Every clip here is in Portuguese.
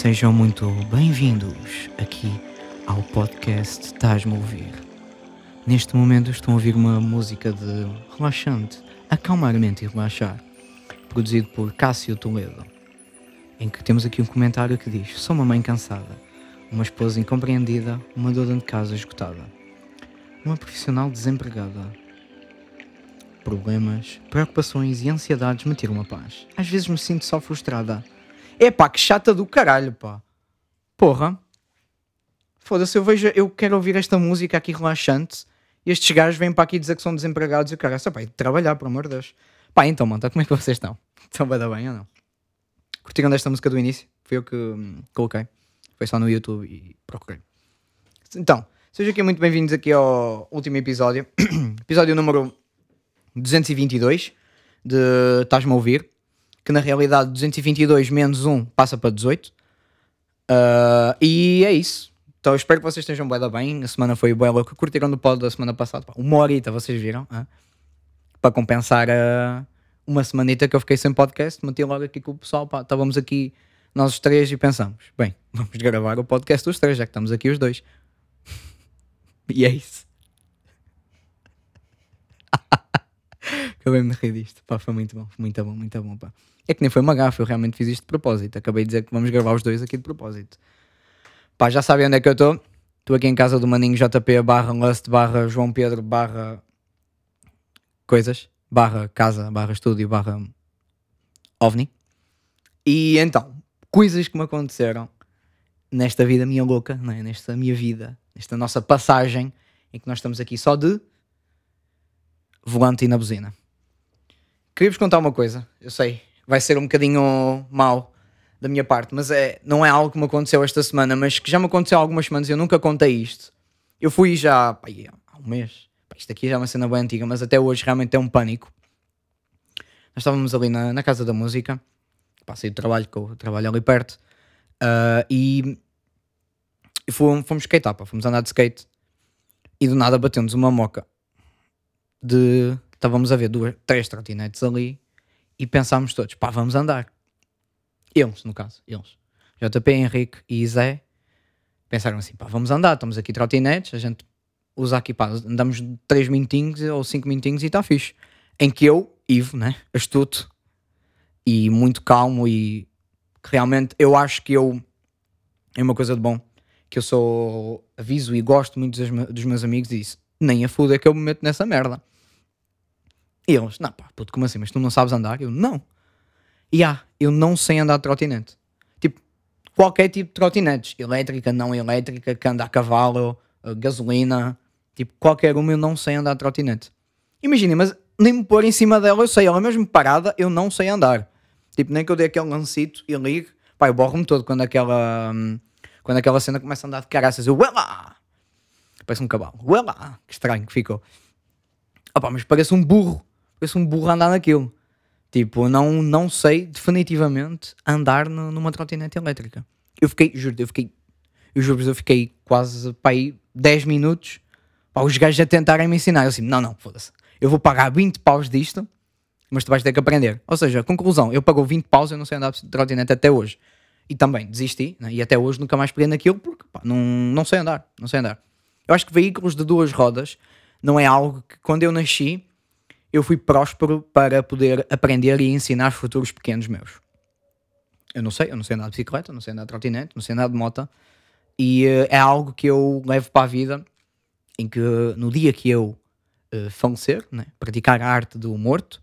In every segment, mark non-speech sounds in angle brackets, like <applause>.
Sejam muito bem-vindos aqui ao podcast Estás-me ouvir. Neste momento estão a ouvir uma música de relaxante, acalmar mente e relaxar, produzido por Cássio Toledo, em que temos aqui um comentário que diz: Sou uma mãe cansada, uma esposa incompreendida, uma dona de casa esgotada, uma profissional desempregada. Problemas, preocupações e ansiedades me tiram a paz. Às vezes me sinto só frustrada. Epá, que chata do caralho, pá. Porra. Foda-se, eu vejo, eu quero ouvir esta música aqui relaxante e estes gajos vêm para aqui dizer que são desempregados e o cara, só pá, trabalhar, por amor de Deus. Pá, então, manta, como é que vocês estão? <laughs> Estão bem, bem ou não? Curtiram desta música do início? Foi eu que hum, coloquei. Foi só no YouTube e procurei. Então, sejam aqui muito bem-vindos aqui ao último episódio. <clears throat> episódio número 222 de Estás-me a ouvir? Que na realidade 222 menos 1 passa para 18. Uh, e é isso. Então espero que vocês estejam bem, bem. A semana foi bem louca. Curtiram do pod da semana passada. Pá, Uma horita, vocês viram? ah? Para compensar uh, uma semanita que eu fiquei sem podcast. Meti logo aqui com o pessoal. Pá, estávamos aqui nós os três e pensamos: bem, <laughs> vamos gravar o podcast dos três, já que estamos aqui os dois. <laughs> e é isso. Acabei-me de rir disto. Pá, foi muito bom, muito bom, muito bom. Pá. É que nem foi uma gafa, eu realmente fiz isto de propósito. Acabei de dizer que vamos gravar os dois aqui de propósito. Pá, já sabem onde é que eu estou. Estou aqui em casa do Maninho JP barra Lust barra João Pedro barra coisas barra casa barra estúdio barra ovni. E então, coisas que me aconteceram nesta vida minha louca, não é? nesta minha vida, nesta nossa passagem em que nós estamos aqui só de volante e na buzina. Queria-vos contar uma coisa, eu sei, vai ser um bocadinho mau da minha parte, mas é, não é algo que me aconteceu esta semana, mas que já me aconteceu há algumas semanas e eu nunca contei isto. Eu fui já há um mês, isto aqui já é uma cena bem antiga, mas até hoje realmente é um pânico. Nós estávamos ali na, na casa da música, passei do trabalho, que eu trabalho ali perto, e, e fomos, fomos skatear, pá, fomos andar de skate, e do nada batemos uma moca de. Estávamos a ver duas, três trotinetes ali e pensámos todos, pá, vamos andar. Eles, no caso, eles. JP, Henrique e Zé pensaram assim, pá, vamos andar, estamos aqui trotinetes, a gente usa aqui, pá, andamos 3 minutinhos ou 5 minutinhos e está fixe. Em que eu, Ivo, né, astuto e muito calmo e realmente eu acho que eu é uma coisa de bom que eu sou aviso e gosto muito dos, dos meus amigos e disse, nem a fuda que eu me meto nessa merda. E eles, não pá, puto, como assim? Mas tu não sabes andar? Eu, não. E ah, eu não sei andar de trotinete. Tipo, qualquer tipo de trotinetes. Elétrica, não elétrica, que anda a cavalo, gasolina. Tipo, qualquer uma eu não sei andar de trotinete. Imaginem, mas nem me pôr em cima dela eu sei. Ela mesmo parada, eu não sei andar. Tipo, nem que eu dei aquele lancito e ligue. Pá, eu borro-me todo quando aquela... hum, Quando aquela cena começa a andar de caraças. Eu, ué lá! Parece um cavalo. Ué lá! Que estranho que ficou. Opa, mas parece um burro. Parece um burro a andar naquilo. Tipo, não, não sei definitivamente andar no- numa trotinete elétrica. Eu fiquei, juro, eu fiquei, eu juro, eu fiquei quase para aí 10 minutos para os gajos a tentarem me ensinar. Eu assim, não, não, foda-se. Eu vou pagar 20 paus disto, mas tu vais ter que aprender. Ou seja, conclusão, eu pago 20 paus, eu não sei andar de trotinete até hoje. E também desisti, né? e até hoje nunca mais peguei naquilo porque pá, não, não sei andar, não sei andar. Eu acho que veículos de duas rodas não é algo que quando eu nasci eu fui próspero para poder aprender e ensinar futuros pequenos meus. Eu não sei, eu não sei andar de bicicleta, não sei andar de trotinete, não sei andar de moto e eh, é algo que eu levo para a vida em que no dia que eu eh, falecer, né, praticar a arte do morto,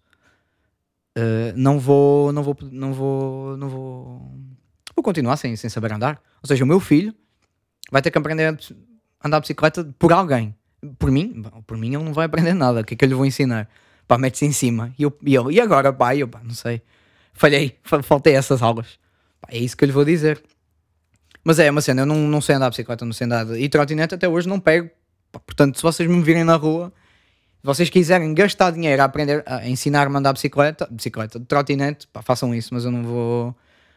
eh, não vou, não vou, não vou, não vou, vou continuar sem, sem saber andar. Ou seja, o meu filho vai ter que aprender a andar de bicicleta por alguém. Por mim, por mim ele não vai aprender nada. O que é que eu lhe vou ensinar? Pá, mete-se em cima. E, eu, e ele, e agora, pá? Eu, pá, não sei. Falhei, fa- faltei essas aulas. Pá, é isso que eu lhe vou dizer. Mas é uma cena, eu não, não sei andar de bicicleta, não sei andar de... E trotinete até hoje não pego. Pá, portanto, se vocês me virem na rua, se vocês quiserem gastar dinheiro a aprender, a ensinar-me a andar de bicicleta, bicicleta, trotinete, pá, façam isso, mas eu não vou,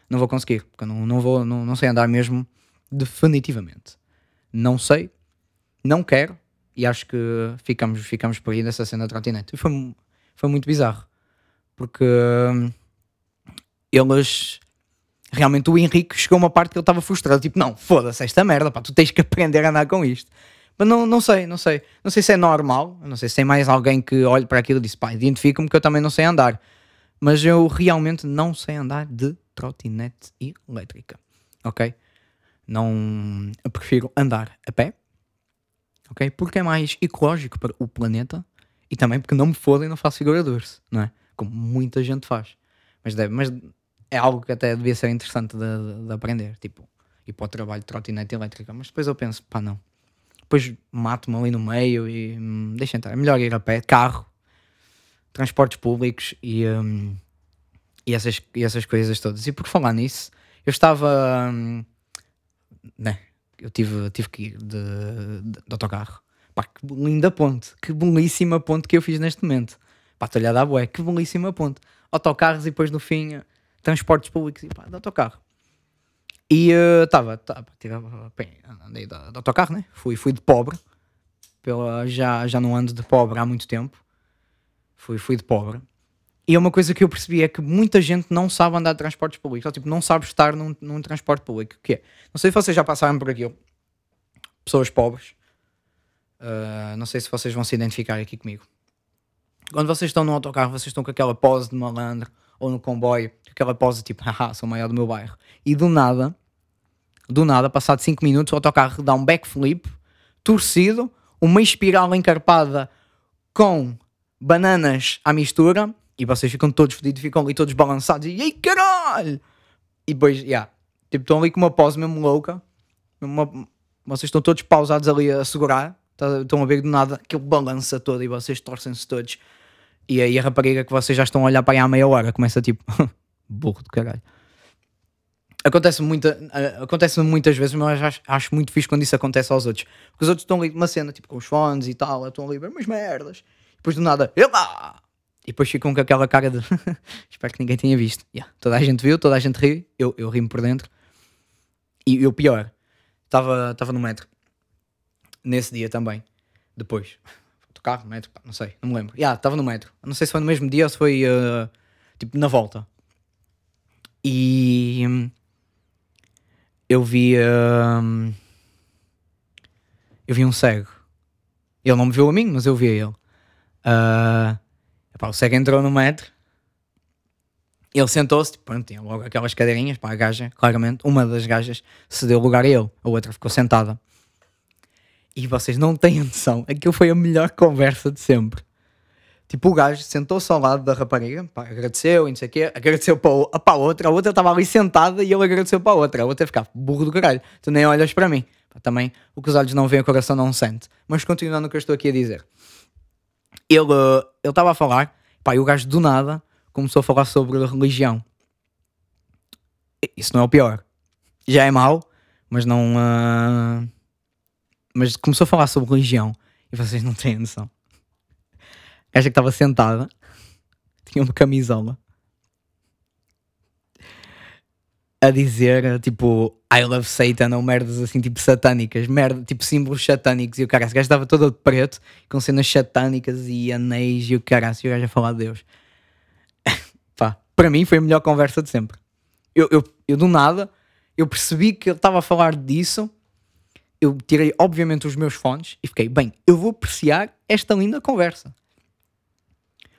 não vou conseguir. Porque eu não, não, vou, não, não sei andar mesmo definitivamente. Não sei, não quero, e acho que ficamos, ficamos por aí nessa cena de trotinete. E foi, foi muito bizarro, porque hum, eles realmente o Henrique chegou a uma parte que ele estava frustrado, tipo, não, foda-se esta merda, pá, tu tens que aprender a andar com isto. Mas não, não sei, não sei. Não sei se é normal, não sei se tem mais alguém que olhe para aquilo e diz, pá, identifica-me que eu também não sei andar. Mas eu realmente não sei andar de trotinete elétrica, ok? Não, eu prefiro andar a pé, ok? Porque é mais ecológico para o planeta e também porque não me fodem não faço figuradores, não é? Como muita gente faz. Mas, deve, mas é algo que até devia ser interessante de, de, de aprender, tipo, ir para o trabalho de trotinete elétrica. Mas depois eu penso, pá, não. Depois mato-me ali no meio e hum, deixa entrar. É melhor ir a pé, carro, transportes públicos e, hum, e, essas, e essas coisas todas. E por falar nisso, eu estava. Hum, né, eu tive, tive que ir de, de, de autocarro. Pá, que linda ponte, que belíssima ponte que eu fiz neste momento. Pá, estou-lhe a dar bué, que belíssima ponte. Autocarros e depois no fim transportes públicos e pá, de autocarro. E estava, uh, andei de, de autocarro, né? Fui, fui de pobre, pela, já, já não ando de pobre há muito tempo. Fui, fui de pobre. E é uma coisa que eu percebi é que muita gente não sabe andar de transportes públicos, ou tipo, não sabe estar num, num transporte público. que é? Não sei se vocês já passaram por aquilo. Pessoas pobres. Uh, não sei se vocês vão se identificar aqui comigo. Quando vocês estão no autocarro, vocês estão com aquela pose de malandro, ou no comboio, aquela pose tipo, <laughs> haha, sou maior do meu bairro. E do nada, do nada, passado 5 minutos, o autocarro dá um backflip, torcido, uma espiral encarpada com bananas à mistura, e vocês ficam todos fodidos, ficam ali todos balançados, e ei caralho! E depois, já, yeah, tipo, estão ali com uma pose mesmo louca, uma, vocês estão todos pausados ali a segurar, tá, estão a ver do nada aquele balança todo e vocês torcem-se todos. E aí a rapariga que vocês já estão a olhar para aí há meia hora começa tipo, <laughs> burro do caralho. Acontece, muita, uh, acontece muitas vezes, mas acho, acho, muito fixe quando isso acontece aos outros. Porque os outros estão ali uma cena, tipo com os fones e tal, estão ali, umas merdas. Depois do nada, Ela! Depois ficam com aquela cara de <laughs> espero que ninguém tenha visto. Yeah. Toda a gente viu, toda a gente riu, eu, eu rimo por dentro. E o pior, estava no metro nesse dia também. Depois, <laughs> carro, metro, não sei, não me lembro. Já, yeah, estava no metro. Não sei se foi no mesmo dia ou se foi uh, tipo na volta. E hum, eu vi. Uh, eu vi um cego. Ele não me viu a mim, mas eu vi a ele. Uh, epá, o cego entrou no metro. Ele sentou-se, tipo, pronto, tinha logo aquelas cadeirinhas para a gaja, claramente. Uma das gajas cedeu lugar a ele, a outra ficou sentada. E vocês não têm noção, aquilo foi a melhor conversa de sempre. Tipo, o gajo sentou-se ao lado da rapariga, pá, agradeceu e não sei o quê, agradeceu para a, para a outra, a outra estava ali sentada e ele agradeceu para a outra, a outra ficava burro do caralho, tu nem olhas para mim. Pá, também, o que os olhos não veem, o coração não sente. Mas continuando o que eu estou aqui a dizer. Ele estava a falar, pá, e o gajo do nada começou a falar sobre religião. Isso não é o pior. Já é mau, mas não... Uh mas começou a falar sobre religião e vocês não têm noção. A gaja que estava sentada <laughs> tinha uma camisola a dizer tipo I love Satan ou merdas assim tipo satânicas, merda, tipo símbolos satânicos e o cara, esse gajo estava todo de preto com cenas satânicas e anéis e o cara, e o gajo a falar de Deus. <laughs> Pá, para mim foi a melhor conversa de sempre. Eu, eu, eu do nada eu percebi que ele estava a falar disso eu tirei, obviamente, os meus fones e fiquei, bem, eu vou apreciar esta linda conversa.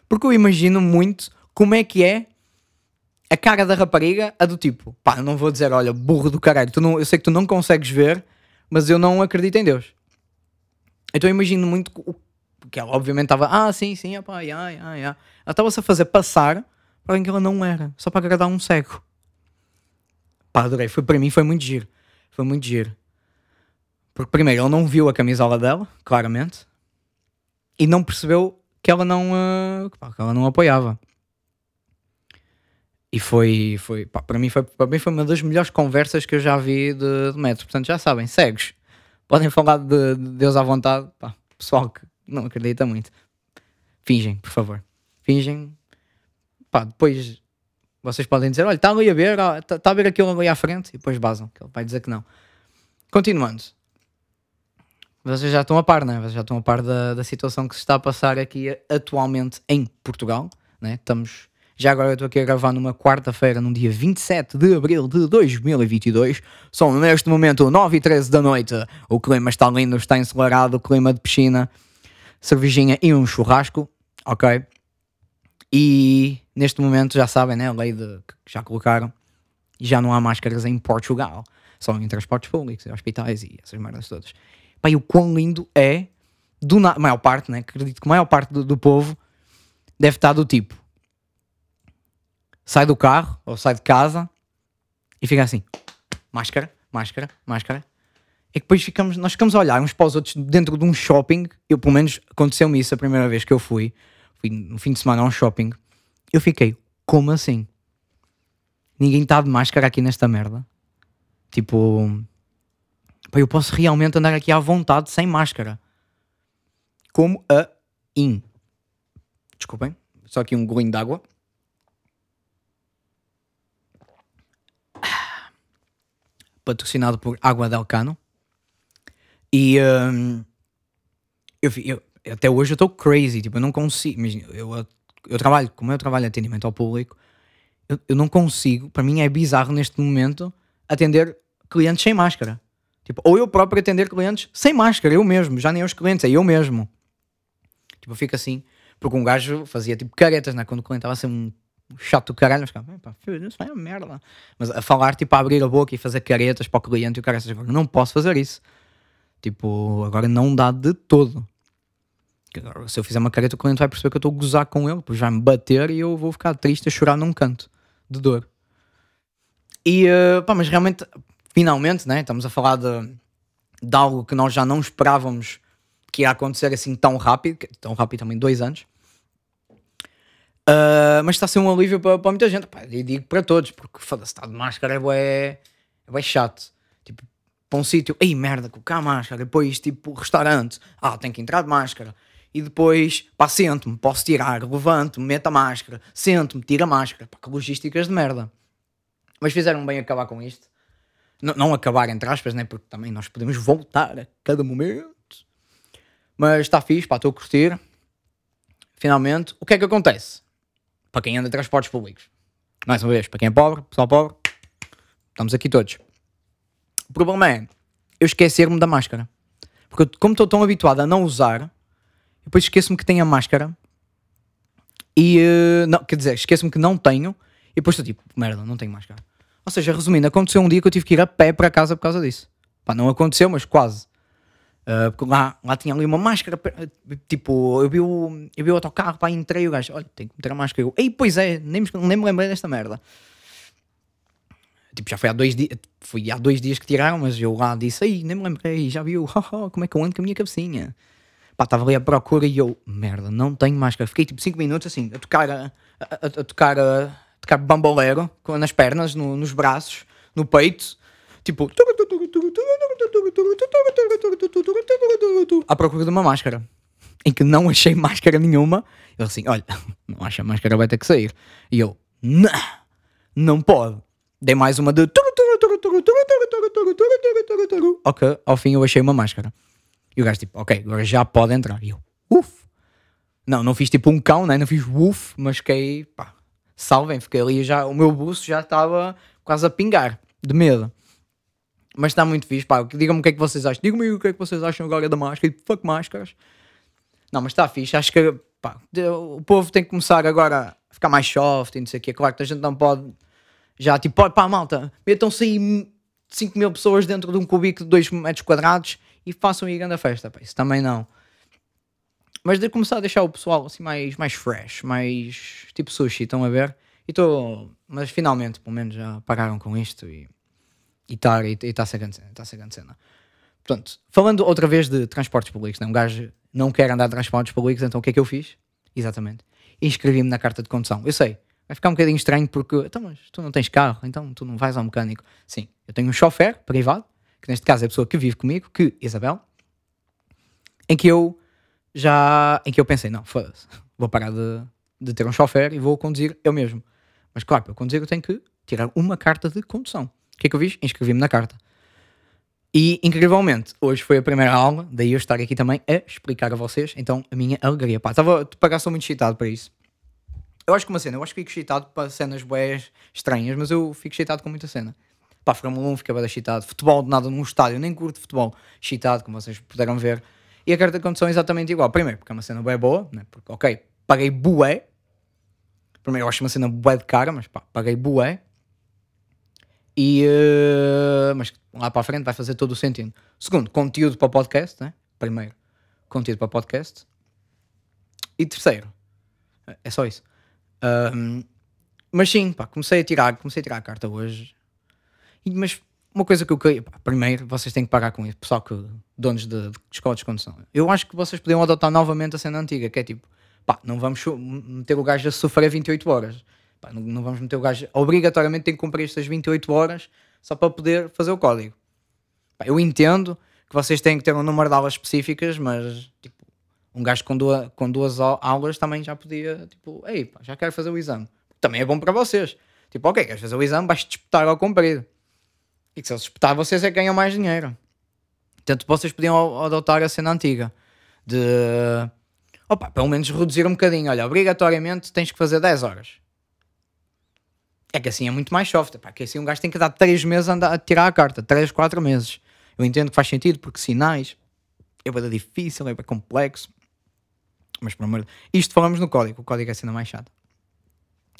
Porque eu imagino muito como é que é a cara da rapariga, a do tipo, pá, não vou dizer, olha, burro do caralho, tu não, eu sei que tu não consegues ver, mas eu não acredito em Deus. Então eu imagino muito que ela, obviamente, estava, ah, sim, sim, pá, ai, ai, ai. Ela estava-se a fazer passar para alguém que ela não era, só para agradar um cego. Pá, adorei, foi, para mim foi muito giro. Foi muito giro. Porque primeiro ele não viu a camisola dela, claramente, e não percebeu que ela não, uh, que ela não apoiava. E foi, foi pá, para, mim foi, para mim foi uma das melhores conversas que eu já vi de, de metro. Portanto, já sabem, cegos, podem falar de, de Deus à vontade. Pá, pessoal que não acredita muito, fingem, por favor. Fingem. Pá, depois vocês podem dizer: olha, está ali a ver, está tá a ver aquilo ali à frente, e depois basam, que ele vai dizer que não. Continuando, vocês já estão a par, né? Vocês já estão a par da, da situação que se está a passar aqui atualmente em Portugal, né? Estamos, Já agora eu estou aqui a gravar numa quarta-feira, num dia 27 de abril de 2022. São neste momento 9 e 13 da noite. O clima está lindo, está ensolarado, clima de piscina, cervejinha e um churrasco, ok? E neste momento já sabem, né? A lei de, que já colocaram, já não há máscaras em Portugal, só em transportes públicos, hospitais e essas merdas todas. E o quão lindo é, do na maior parte, né? Acredito que a maior parte do, do povo deve estar do tipo sai do carro ou sai de casa e fica assim: máscara, máscara, máscara. E depois ficamos, nós ficamos a olhar uns para os outros dentro de um shopping. Eu, pelo menos, aconteceu-me isso a primeira vez que eu fui. Fui no fim de semana a um shopping. Eu fiquei: como assim? Ninguém está de máscara aqui nesta merda. Tipo, pá, eu posso realmente andar aqui à vontade sem máscara. Como a in. Desculpem, só aqui um golinho de patrocinado por Água del Cano. E um, eu, eu, até hoje eu estou crazy, tipo, eu não consigo. Imagina, eu, eu trabalho, como eu trabalho atendimento ao público, eu, eu não consigo, para mim é bizarro neste momento atender clientes sem máscara. Tipo, ou eu próprio atender clientes sem máscara, eu mesmo, já nem os clientes, é eu mesmo. Tipo, eu fico assim, porque um gajo fazia tipo caretas, né? Quando o cliente estava a ser um chato do caralho, mas ficava, isso é uma merda. Mas a falar, tipo, a abrir a boca e fazer caretas para o cliente e o cara, agora não posso fazer isso. Tipo, agora não dá de todo. Agora, se eu fizer uma careta, o cliente vai perceber que eu estou a gozar com ele, depois vai me bater e eu vou ficar triste a chorar num canto de dor. E, uh, pá, mas realmente, finalmente, né, estamos a falar de, de algo que nós já não esperávamos que ia acontecer assim tão rápido, tão rápido também, dois anos. Uh, mas está a ser um alívio para, para muita gente. Pá, e digo para todos, porque foda-se, está de máscara é bué, é bué chato. Tipo, para um sítio, ei merda, colocar a máscara. Depois, tipo, restaurante, ah, tenho que entrar de máscara. E depois, pá, sento-me, posso tirar, levanto-me, meto a máscara, sento-me, tiro a máscara. Pá, que logísticas de merda. Mas fizeram bem acabar com isto. N não acabar, entre aspas, né? Porque também nós podemos voltar a cada momento. Mas está fixe, pá, estou a curtir. Finalmente, o que é que acontece? Para quem anda em transportes públicos. Mais uma vez, para quem é pobre, pessoal pobre, estamos aqui todos. O problema é eu esquecer-me da máscara. Porque como estou tão habituado a não usar, depois esqueço-me que tenho a máscara e uh, não, quer dizer, esqueço-me que não tenho e depois estou tipo, merda, não tenho máscara. Ou seja, resumindo, aconteceu um dia que eu tive que ir a pé para casa por causa disso. Pá, não aconteceu, mas quase. Uh, porque lá, lá tinha ali uma máscara, tipo, eu vi o, eu vi o autocarro, pá, entrei o gajo, olha, tem que meter a máscara. Eu, ei, pois é, nem, nem me lembrei desta merda. Tipo, já foi há dois dias, foi há dois dias que tiraram, mas eu lá disse, aí, nem me lembrei, já viu, <laughs> como é que eu ando com a minha cabecinha. Pá, estava ali à procura e eu, merda, não tenho máscara. Fiquei tipo 5 minutos assim, a tocar, a, a, a tocar, a, a tocar bambolero, nas pernas, no, nos braços, no peito, tipo, à procura de uma máscara, em que não achei máscara nenhuma. Eu assim, olha, <laughs> não acha máscara, vai ter que sair. E eu, não, não pode. Dei mais uma de. Ok, ao fim eu achei uma máscara. E o gajo tipo, ok, agora já pode entrar. E eu, uff. Não, não fiz tipo um cão, né? não fiz uff, mas fiquei, pá, salvem, fiquei ali já, o meu buço já estava quase a pingar, de medo. Mas está muito fixe, pá. Digam-me o que é que vocês acham. Digam-me o que é que vocês acham agora da máscara. E fuck máscaras. Não, mas está fixe. Acho que pá, o povo tem que começar agora a ficar mais soft e não sei o quê. Claro que a gente não pode já tipo, pá, malta, metam-se aí 5 mil pessoas dentro de um cubico de 2 metros quadrados e façam aí grande festa. Pá. Isso também não. Mas de começar a deixar o pessoal assim mais, mais fresh, mais tipo sushi, estão a ver? E estou. Mas finalmente, pelo menos, já pararam com isto e e está e, e tá a grande está a grande cena. Portanto, falando outra vez de transportes públicos, né? um gajo não quer andar de transportes públicos, então o que é que eu fiz? Exatamente. Inscrevi-me na carta de condução. Eu sei, vai ficar um bocadinho estranho porque, então, mas tu não tens carro, então tu não vais ao mecânico. Sim, eu tenho um chofer privado, que neste caso é a pessoa que vive comigo, que Isabel, em que eu já, em que eu pensei, não, vou parar de, de ter um chofer e vou conduzir eu mesmo. Mas claro, para eu conduzir eu tenho que tirar uma carta de condução que é que eu fiz? Inscrevi-me na carta. E, incrivelmente, hoje foi a primeira aula, daí eu estar aqui também a explicar a vocês, então, a minha alegria. Pá, estava, para sou muito excitado para isso. Eu acho que uma cena, eu acho que fico excitado para cenas boés estranhas, mas eu fico excitado com muita cena. Pá, Fórmula 1 fica bem excitado. Futebol, de nada num estádio, nem curto futebol. Excitado, como vocês puderam ver. E a carta de condução é exatamente igual. Primeiro, porque é uma cena bem boa, né? porque, ok, paguei bué. Primeiro, eu acho uma cena bué de cara, mas pá, paguei bué. E, uh, mas lá para a frente vai fazer todo o sentido. Segundo, conteúdo para podcast, né? Primeiro, conteúdo para podcast. E terceiro, é só isso. Mas sim, pá, comecei a tirar, comecei a tirar a carta hoje. E, mas uma coisa que eu queria, pá, primeiro vocês têm que parar com isso, pessoal que donos de, de de condução. Eu acho que vocês podiam adotar novamente a cena antiga, que é tipo, pá, não vamos meter o gajo a sofrer 28 horas. Pá, não, não, vamos meter o gajo, obrigatoriamente tem que cumprir estas 28 horas só para poder fazer o código. Pá, eu entendo que vocês têm que ter um número de aulas específicas, mas tipo, um gajo com duas, com duas aulas também já podia, tipo, ei, pá, já quero fazer o exame. Também é bom para vocês. Tipo, ok, queres fazer o exame, vais disputar ao comprido. E que se eles disputar, vocês é que ganham mais dinheiro. Portanto, vocês podiam adotar a cena antiga de opa, pelo menos reduzir um bocadinho. Olha, obrigatoriamente tens que fazer 10 horas. É que assim é muito mais soft. Pá, que assim um gajo tem que dar 3 meses a, andar, a tirar a carta, 3, 4 meses. Eu entendo que faz sentido porque sinais é bem difícil, é bem complexo. Mas por amor Isto falamos no código, o código é a cena mais chata.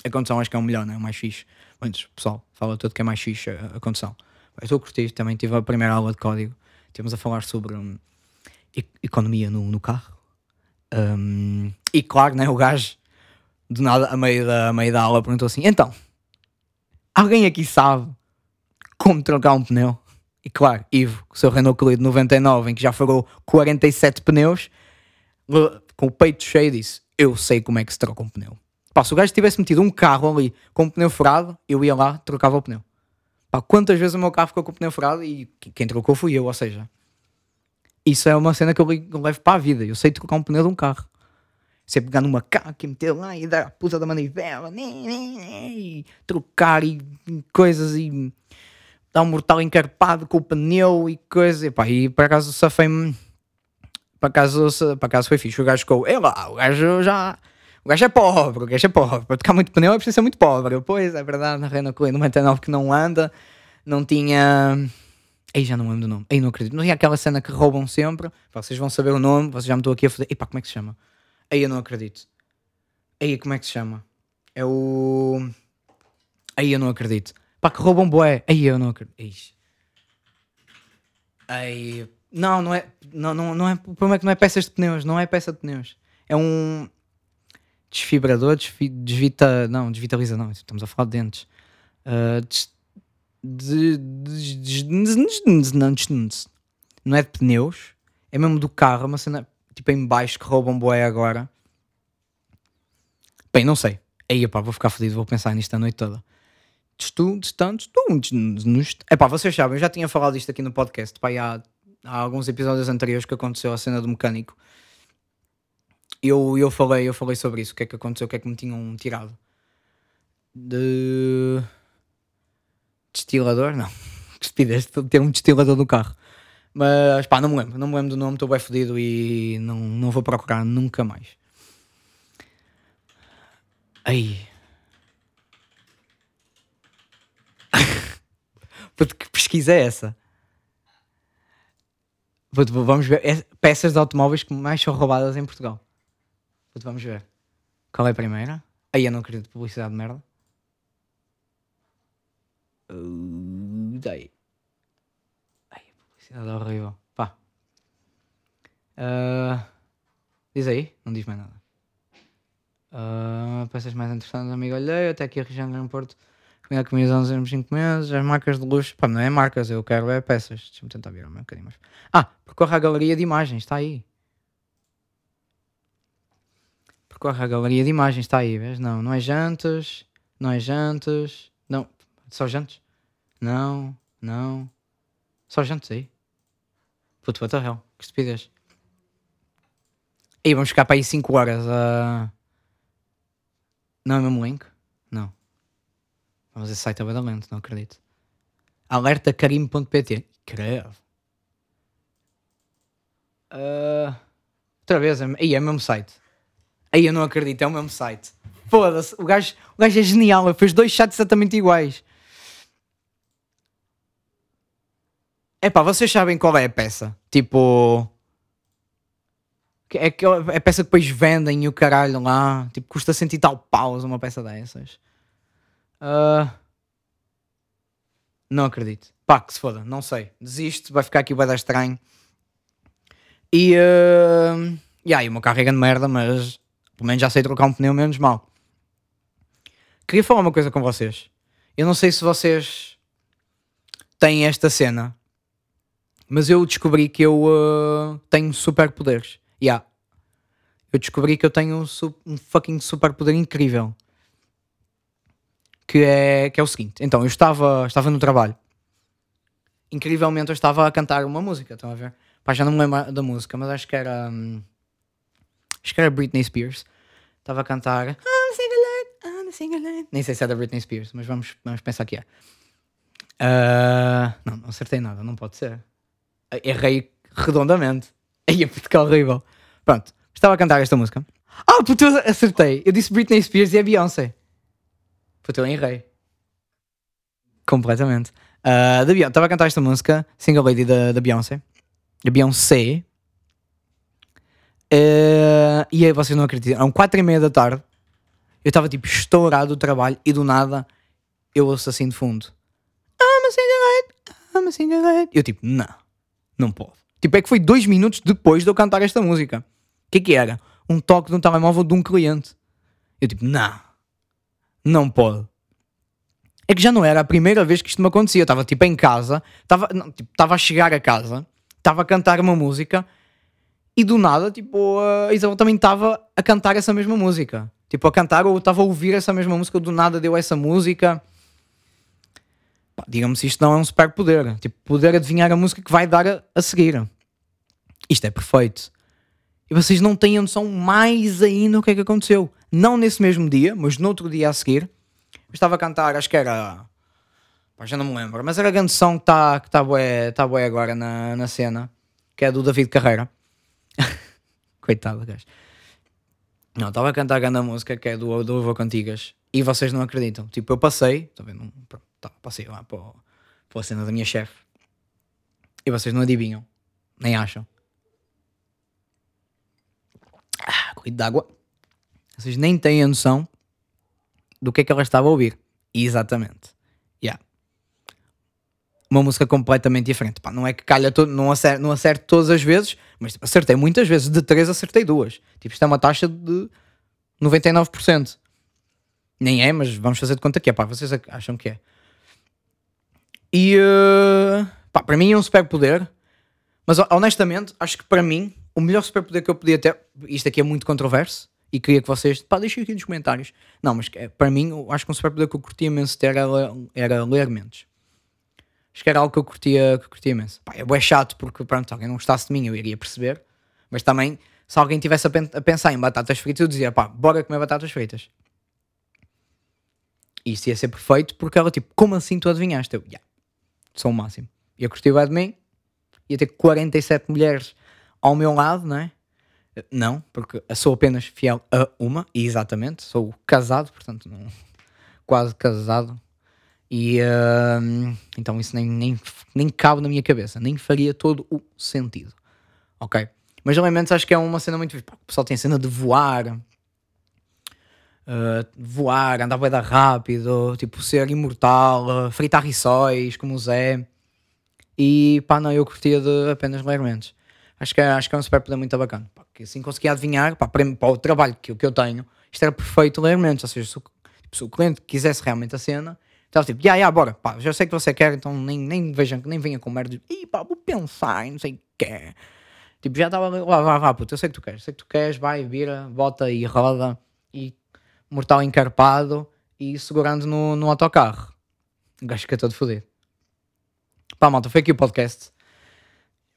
A condução acho que é o melhor, não é? O mais fixe. Mas, pessoal, fala tudo que é mais fixe a, a condução. Eu estou a curtir, também tive a primeira aula de código. Tivemos a falar sobre um, economia no, no carro. Um, e claro, né, o gajo, do nada, a meio da, a meio da aula, perguntou assim: então, alguém aqui sabe como trocar um pneu? E claro, Ivo, com o seu Renault Clio 99, em que já furou 47 pneus, com o peito cheio, disse: Eu sei como é que se troca um pneu. Pá, se o gajo tivesse metido um carro ali com um pneu furado, eu ia lá, trocava o pneu. Pá, quantas vezes o meu carro ficou com o pneu furado e quem trocou fui eu, ou seja, isso é uma cena que eu levo para a vida. Eu sei trocar um pneu de um carro. Sei pegar no macaco e meter lá e dar a puta da manivela, e trocar e coisas e dar um mortal encarpado com o pneu e coisas. E, pá, e por acaso safei-me. Por acaso, por acaso foi fixe. O gajo ficou, é lá, o gajo já. O gajo é pobre, o gajo é pobre. Para tocar muito pneu é preciso ser muito pobre. Eu, pois, é verdade, na Renault Clio 99 que não anda, não tinha. Aí já não lembro do nome. Aí não acredito. Não tinha aquela cena que roubam sempre. Vocês vão saber o nome, vocês já me estão aqui a foder. Epá, como é que se chama? Aí eu não acredito. Aí como é que se chama? É o. Aí eu não acredito. Pá, que roubam boé. Aí eu não acredito. Aí. Não, não é. Não, não, não é. O problema é que não é peças de pneus. Não é peça de pneus. É um desfibrador, desvi, desvita, não, desvitaliza, não, estamos a falar de dentes. Uh, des, de, de, de, não é de pneus, é mesmo do carro, uma cena tipo em baixo que roubam boé agora. Bem, não sei. Aí, pá, vou ficar fodido, vou pensar nisto a noite toda. É pá, vocês sabem, eu já tinha falado isto aqui no podcast, pá, há, há alguns episódios anteriores que aconteceu a cena do mecânico eu, eu, falei, eu falei sobre isso, o que é que aconteceu, o que é que me tinham tirado. De. Destilador? Não. <laughs> Despidez de ter um destilador no carro. Mas pá, não me lembro, não me lembro do nome, estou bem fodido e não, não vou procurar nunca mais. Aí. <laughs> Puto, que pesquisa é essa? Puto, vamos ver. É peças de automóveis que mais são roubadas em Portugal. Puto, vamos ver. Qual é a primeira? Aí eu não acredito publicidade de merda. Uh, daí. Publicidade horrível. Pá. Uh, diz aí, não diz mais nada. Uh, peças mais interessantes, amigo alheio, até aqui a região do aeroporto. Comida comida nos últimos 5 meses, as marcas de luxo. Pá, não é marcas, eu quero é peças. Deixa-me tentar virar um bocadinho mais. Ah, percorre a galeria de imagens, está aí. Corre a galeria de imagens, está aí, vês? Não, não é jantas, não é jantas, não, só jantas? Não, não, só jantas aí. Puto, what the hell, que estupidez. Aí vamos ficar para aí 5 horas a. Uh... Não é o mesmo link? Não. Vamos esse site é bem lento, não acredito. Alertacarim.pt. Creve. Uh... Outra vez, aí é o mesmo site. Aí eu não acredito, é o mesmo site. Foda-se, o gajo, o gajo é genial, ele fez dois chats exatamente iguais. Epá, vocês sabem qual é a peça? Tipo. É, é a peça que depois vendem e o caralho lá. Tipo, custa cento e tal paus uma peça dessas. Uh... Não acredito. Pá, que se foda, não sei. Desisto, vai ficar aqui vai dar estranho. E. Uh... E aí, o meu carro é grande merda, mas pelo menos já sei trocar um pneu menos mal. Queria falar uma coisa com vocês. Eu não sei se vocês têm esta cena, mas eu descobri que eu uh, tenho superpoderes. Yeah. Eu descobri que eu tenho um, um fucking superpoder incrível. Que é, que é o seguinte. Então, eu estava, estava no trabalho. Incrivelmente, eu estava a cantar uma música. Estão a ver? Pá, já não me lembro da música, mas acho que era. Hum, acho que era Britney Spears. Estava a cantar. I'm I'm Nem sei se é da Britney Spears, mas vamos, vamos pensar que é. Uh, não, não acertei nada, não pode ser errei redondamente. Aí, puto, que horrível. Pronto, estava a cantar esta música. Ah, puto, eu acertei. Eu disse Britney Spears e é Beyoncé. Puto, eu errei. Completamente. Uh, da estava a cantar esta música, Single Lady da, da Beyoncé. Da Beyoncé. Uh, e aí vocês não acreditam. Eram 4 e meia da tarde. Eu estava tipo estourado do trabalho e do nada eu ouço assim de fundo. I'm a single lady, I'm a single lady. Eu tipo, não. Não pode. Tipo, é que foi dois minutos depois de eu cantar esta música. O que é que era? Um toque de um telemóvel de um cliente. Eu tipo, não. Não pode. É que já não era a primeira vez que isto me acontecia. Eu estava tipo em casa, estava tipo, a chegar a casa, estava a cantar uma música e do nada, tipo, a Isabel também estava a cantar essa mesma música. Tipo, a cantar ou estava a ouvir essa mesma música, do nada deu essa música digamos isto não é um super poder. Tipo, poder adivinhar a música que vai dar a, a seguir. Isto é perfeito. E vocês não têm noção mais ainda o que é que aconteceu. Não nesse mesmo dia, mas no outro dia a seguir. Eu estava a cantar, acho que era. Pá, já não me lembro, mas era a canção que está que tá bué, tá bué agora na, na cena, que é do David Carreira. <laughs> Coitado, gajo. Não, estava a cantar a grande música que é do, do Vou Cantigas e vocês não acreditam. Tipo, eu passei, também não, pronto, tá, passei lá para, para a cena da minha chefe e vocês não adivinham, nem acham. Ah, de água. Vocês nem têm a noção do que é que ela estava a ouvir. Exatamente. Yeah. Uma música completamente diferente. Pá, não é que calha, não, acerto, não acerto todas as vezes, mas acertei muitas vezes. De três acertei duas. Tipo, isto é uma taxa de 99%. Nem é, mas vamos fazer de conta que é. Pá, vocês acham que é. E uh, pá, para mim é um superpoder, mas honestamente, acho que para mim, o melhor superpoder que eu podia ter, isto aqui é muito controverso, e queria que vocês, pá, deixem aqui nos comentários. Não, mas é, para mim, acho que um superpoder que eu curtia imenso ter era, era ler mentes. Acho que era algo que eu curtia, que eu curtia imenso. Pá, é chato porque, pronto, se alguém não gostasse de mim, eu iria perceber, mas também, se alguém tivesse a, pen a pensar em batatas fritas, eu dizia, pá, bora comer batatas fritas. Isso ia ser perfeito porque ela, tipo, como assim tu adivinhaste? Eu, yeah são o máximo. E eu curti de mim, ia ter 47 mulheres ao meu lado, não é? Não, porque sou apenas fiel a uma, e exatamente, sou casado, portanto, não, quase casado. E uh, então isso nem, nem, nem cabe na minha cabeça, nem faria todo o sentido. Ok? Mas elementos acho que é uma cena muito. O pessoal tem a cena de voar, uh, voar, andar bem rápido, tipo ser imortal, uh, fritar rissóis como o Zé. E pá, não, eu curtia de apenas ler mentes. Acho que, é, acho que é um superpoder muito bacana. Pá, assim conseguia adivinhar, pá, para, para, o trabalho que, que eu tenho, isto era perfeito ler mentes. Ou seja, se o, tipo, se o cliente quisesse realmente a cena, estava tipo, ya, yeah, yeah, bora, pá, já sei que você quer, então nem, nem, vejam, nem venha com merda. Ih, pá, vou pensar, não sei o que Tipo, já estava lá, vá, vá, puto, eu sei que tu queres, sei que tu queres, vai, vira, bota e roda e mortal encarpado e segurando no, no autocarro. O gajo fica todo fodido. Pá, malta, foi aqui o podcast.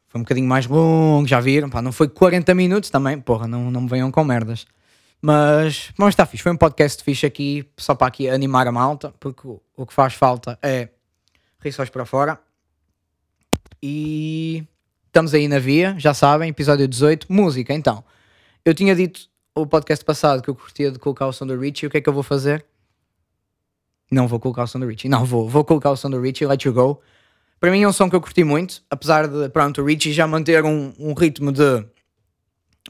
Foi um bocadinho mais longo, já viram? Pá, não foi 40 minutos também, porra, não, não me venham com merdas. Mas, mas está fixe, foi um podcast fixe aqui, só para aqui animar a malta, porque o, o que faz falta é rissóis para fora. E estamos aí na via, já sabem, episódio 18, música. Então, eu tinha dito o podcast passado que eu curtia de colocar o som do Richie, o que é que eu vou fazer? Não vou colocar o som do Richie. Não, vou. Vou colocar o som do Richie, Let You Go. Para mim é um som que eu curti muito, apesar de, pronto, o Richie já manter um, um ritmo de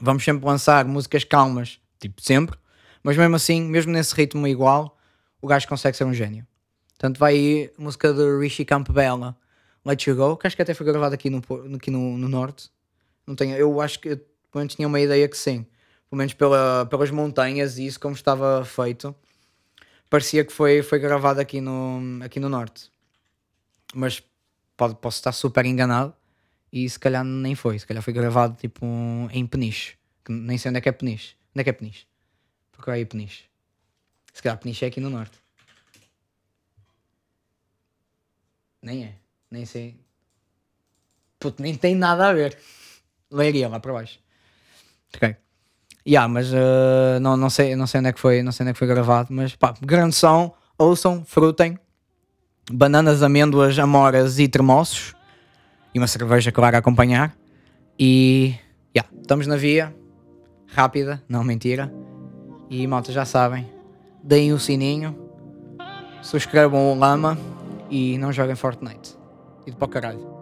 vamos sempre lançar músicas calmas, tipo sempre, mas mesmo assim, mesmo nesse ritmo igual, o gajo consegue ser um gênio. Portanto, vai aí a música de Rishi Campbell, Let You Go, que acho que até foi gravada aqui no, aqui no, no Norte. Não tenho, eu acho que menos tinha uma ideia que sim, pelo menos pela, pelas montanhas e isso como estava feito, parecia que foi, foi gravado aqui no, aqui no Norte. Mas pode, posso estar super enganado e se calhar nem foi, se calhar foi gravado tipo em Peniche, que nem sei onde é que é Peniche. Onde é que é Peniche? Porque aí Peniche. Se calhar Peniche é aqui no norte. Nem é, nem sei. Puto, nem tem nada a ver. Leiria lá para baixo. Ok. Yeah, mas uh, não, não, sei, não sei onde é que foi, não sei onde é que foi gravado, mas pá, grande som, ouçam, frutem, bananas, amêndoas, amoras e termossos e uma cerveja, claro, a acompanhar. E yeah, estamos na via, rápida, não mentira. E malta, já sabem, deem o sininho, subscrevam o Lama e não joguem Fortnite. E de para o caralho.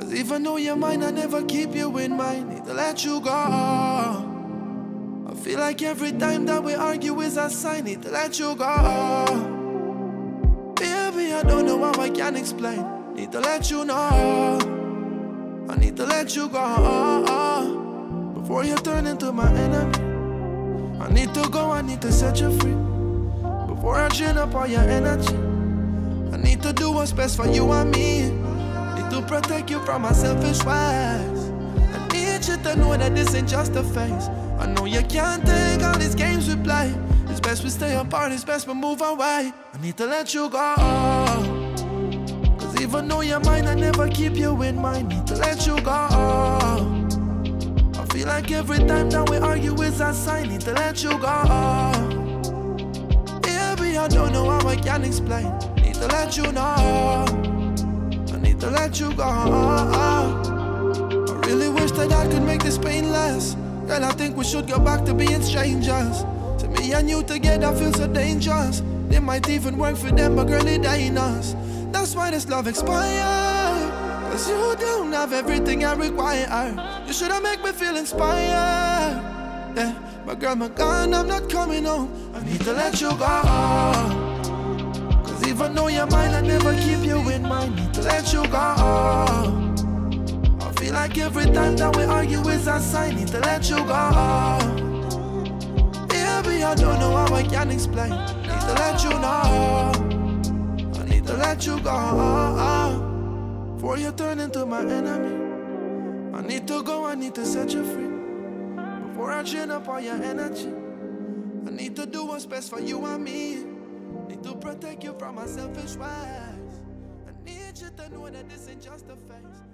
I. Cause even though you're mine, I never keep you in mind. Need to let you go. I feel like every time that we argue is a sign. Need to let you go. Baby, I don't know how I can explain. Need to let you know. I need to let you go before you turn into my enemy. I need to go, I need to set you free before I drain up all your energy. I need to do what's best for you and me. To protect you from my selfish ways. I need you to know that this ain't just a phase. I know you can't take all these games we play. It's best we stay apart, it's best we move away. I need to let you go. Cause even though you're mine, I never keep you in mind. Need to let you go. I feel like every time that we argue is a sign. Need to let you go. Baby, I don't know how I can explain. Need to let you know. To let you go. I really wish that I could make this pain less. Girl, I think we should go back to being strangers. To me and you together feel so dangerous. They might even work for them, but girl, it ain't us. That's why this love expired. Cause you don't have everything I require. You should have make me feel inspired. Yeah, my girl, my gone, I'm not coming home. I need to let you go. Cause even though you're I never keep you in mind. Need to let you go. I feel like every time that we argue is a sign. Need to let you go. Baby, I don't know how I can explain. Need to let you know. I need to let you go. Before you turn into my enemy. I need to go, I need to set you free. Before I drain up all your energy. I need to do what's best for you and me. To protect you from my selfish ways. I need you to know that this ain't just a phase.